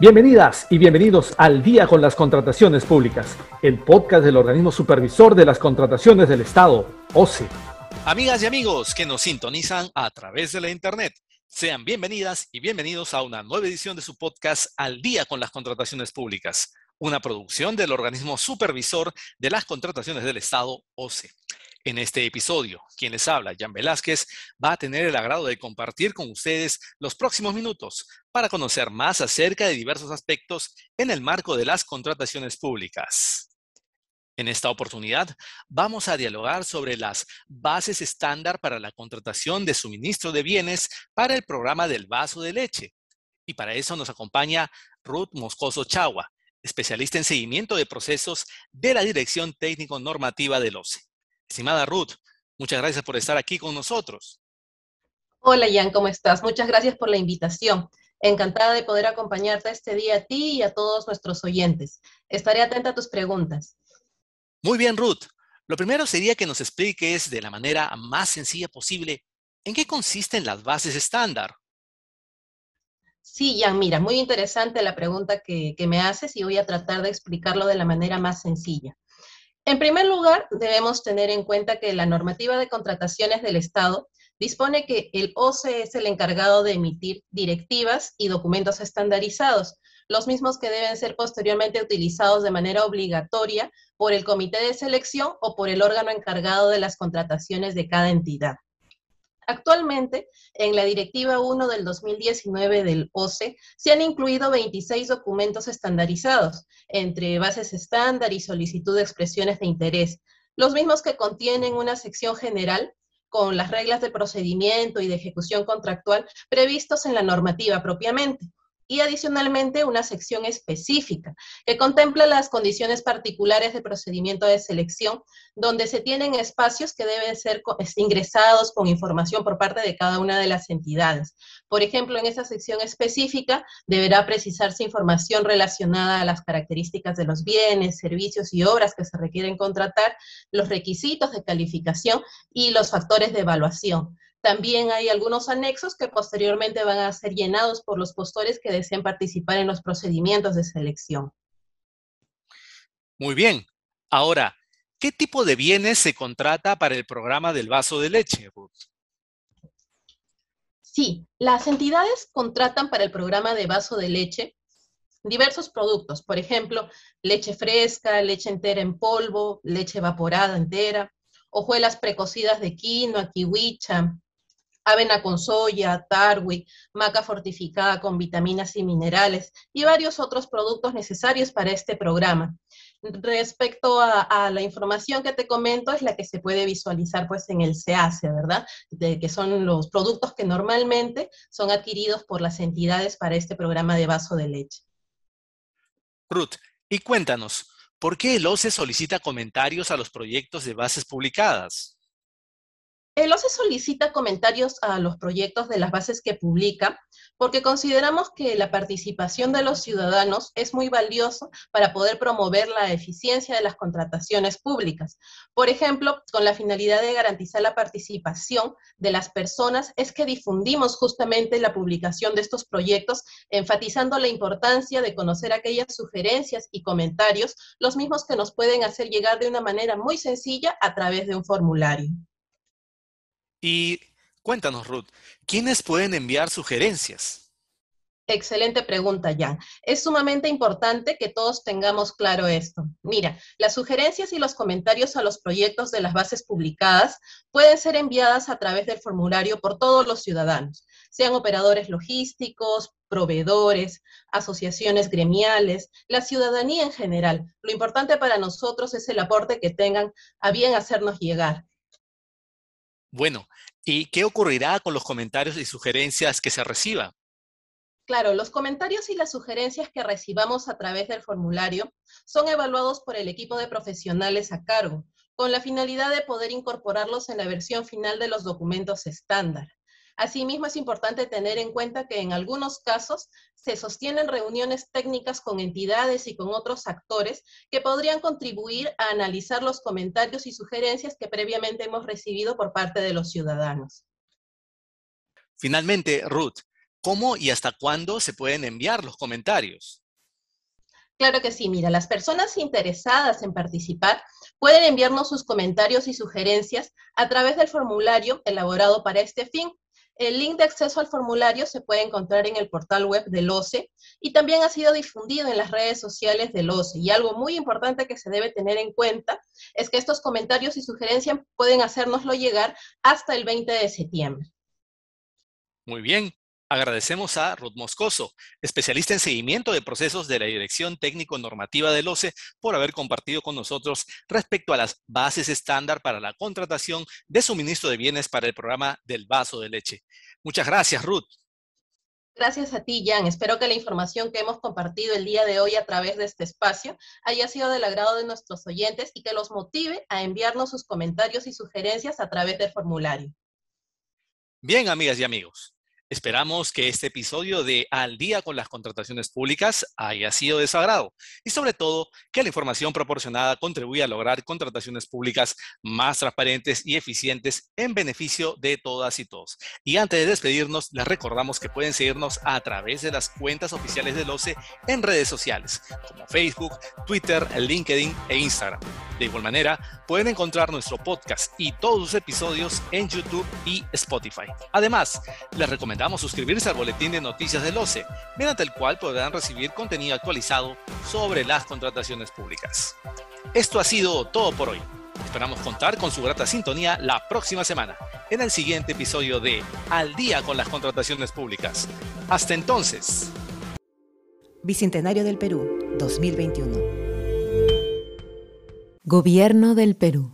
Bienvenidas y bienvenidos al Día con las Contrataciones Públicas, el podcast del organismo supervisor de las contrataciones del Estado, OCE. Amigas y amigos que nos sintonizan a través de la Internet, sean bienvenidas y bienvenidos a una nueva edición de su podcast Al Día con las Contrataciones Públicas, una producción del organismo supervisor de las contrataciones del Estado, OCE. En este episodio, quien les habla, Jan Velázquez, va a tener el agrado de compartir con ustedes los próximos minutos para conocer más acerca de diversos aspectos en el marco de las contrataciones públicas. En esta oportunidad vamos a dialogar sobre las bases estándar para la contratación de suministro de bienes para el programa del vaso de leche. Y para eso nos acompaña Ruth Moscoso Chagua, especialista en seguimiento de procesos de la Dirección Técnico Normativa del OCE. Estimada Ruth, muchas gracias por estar aquí con nosotros. Hola Jan, ¿cómo estás? Muchas gracias por la invitación. Encantada de poder acompañarte este día a ti y a todos nuestros oyentes. Estaré atenta a tus preguntas. Muy bien, Ruth. Lo primero sería que nos expliques de la manera más sencilla posible en qué consisten las bases estándar. Sí, Jan, mira, muy interesante la pregunta que, que me haces y voy a tratar de explicarlo de la manera más sencilla. En primer lugar, debemos tener en cuenta que la normativa de contrataciones del Estado dispone que el OCE es el encargado de emitir directivas y documentos estandarizados, los mismos que deben ser posteriormente utilizados de manera obligatoria por el comité de selección o por el órgano encargado de las contrataciones de cada entidad. Actualmente, en la Directiva 1 del 2019 del OCE, se han incluido 26 documentos estandarizados, entre bases estándar y solicitud de expresiones de interés, los mismos que contienen una sección general con las reglas de procedimiento y de ejecución contractual previstos en la normativa propiamente y adicionalmente una sección específica que contempla las condiciones particulares de procedimiento de selección, donde se tienen espacios que deben ser ingresados con información por parte de cada una de las entidades. Por ejemplo, en esa sección específica deberá precisarse información relacionada a las características de los bienes, servicios y obras que se requieren contratar, los requisitos de calificación y los factores de evaluación. También hay algunos anexos que posteriormente van a ser llenados por los postores que deseen participar en los procedimientos de selección. Muy bien. Ahora, ¿qué tipo de bienes se contrata para el programa del vaso de leche, Ruth? Sí, las entidades contratan para el programa de vaso de leche diversos productos, por ejemplo, leche fresca, leche entera en polvo, leche evaporada entera, hojuelas precocidas de quinoa, kiwicha, avena con soya, tarwi, maca fortificada con vitaminas y minerales y varios otros productos necesarios para este programa. Respecto a, la información que te comento, es la que se puede visualizar pues en el SEACE, ¿verdad? De, que son los productos que normalmente son adquiridos por las entidades para este programa de vaso de leche. Ruth, y cuéntanos, ¿por qué el OCE solicita comentarios a los proyectos de bases publicadas? El OCE solicita comentarios a los proyectos de las bases que publica porque consideramos que la participación de los ciudadanos es muy valioso para poder promover la eficiencia de las contrataciones públicas. Por ejemplo, con la finalidad de garantizar la participación de las personas es que difundimos justamente la publicación de estos proyectos, enfatizando la importancia de conocer aquellas sugerencias y comentarios, los mismos que nos pueden hacer llegar de una manera muy sencilla a través de un formulario. Y cuéntanos, Ruth, ¿quiénes pueden enviar sugerencias? Excelente pregunta, Jan. Es sumamente importante que todos tengamos claro esto. Mira, las sugerencias y los comentarios a los proyectos de las bases publicadas pueden ser enviadas a través del formulario por todos los ciudadanos, sean operadores logísticos, proveedores, asociaciones gremiales, la ciudadanía en general. Lo importante para nosotros es el aporte que tengan a bien hacernos llegar. Bueno, ¿y qué ocurrirá con los comentarios y sugerencias que se reciban? Claro, los comentarios y las sugerencias que recibamos a través del formulario son evaluados por el equipo de profesionales a cargo, con la finalidad de poder incorporarlos en la versión final de los documentos estándar. Asimismo, es importante tener en cuenta que en algunos casos se sostienen reuniones técnicas con entidades y con otros actores que podrían contribuir a analizar los comentarios y sugerencias que previamente hemos recibido por parte de los ciudadanos. Finalmente, Ruth, ¿Cómo y hasta cuándo se pueden enviar los comentarios? Claro que sí, mira, las personas interesadas en participar pueden enviarnos sus comentarios y sugerencias a través del formulario elaborado para este fin. El link de acceso al formulario se puede encontrar en el portal web del OCE y también ha sido difundido en las redes sociales del OCE. Y algo muy importante que se debe tener en cuenta es que estos comentarios y sugerencias pueden hacérnoslo llegar hasta el 20 de septiembre. Muy bien, Agradecemos a Ruth Moscoso, especialista en seguimiento de procesos de la Dirección Técnico Normativa del OCE, por haber compartido con nosotros respecto a las bases estándar para la contratación de suministro de bienes para el programa del vaso de leche. Muchas gracias, Ruth. Gracias a ti, Jan. Espero que la información que hemos compartido el día de hoy a través de este espacio haya sido del agrado de nuestros oyentes y que los motive a enviarnos sus comentarios y sugerencias a través del formulario. Bien, amigas y amigos. Esperamos que este episodio de Al día con las contrataciones públicas haya sido de su agrado y sobre todo que la información proporcionada contribuya a lograr contrataciones públicas más transparentes y eficientes en beneficio de todas y todos. Y antes de despedirnos, les recordamos que pueden seguirnos a través de las cuentas oficiales del OCE en redes sociales como Facebook, Twitter, LinkedIn e Instagram. De igual manera, pueden encontrar nuestro podcast y todos sus episodios en YouTube y Spotify. Además, les recomendamos suscribirse al boletín de noticias del OCE, mediante el cual podrán recibir contenido actualizado sobre las contrataciones públicas. Esto ha sido todo por hoy. Esperamos contar con su grata sintonía la próxima semana, en el siguiente episodio de Al día con las contrataciones públicas. Hasta entonces. Bicentenario del Perú, 2021. Gobierno del Perú.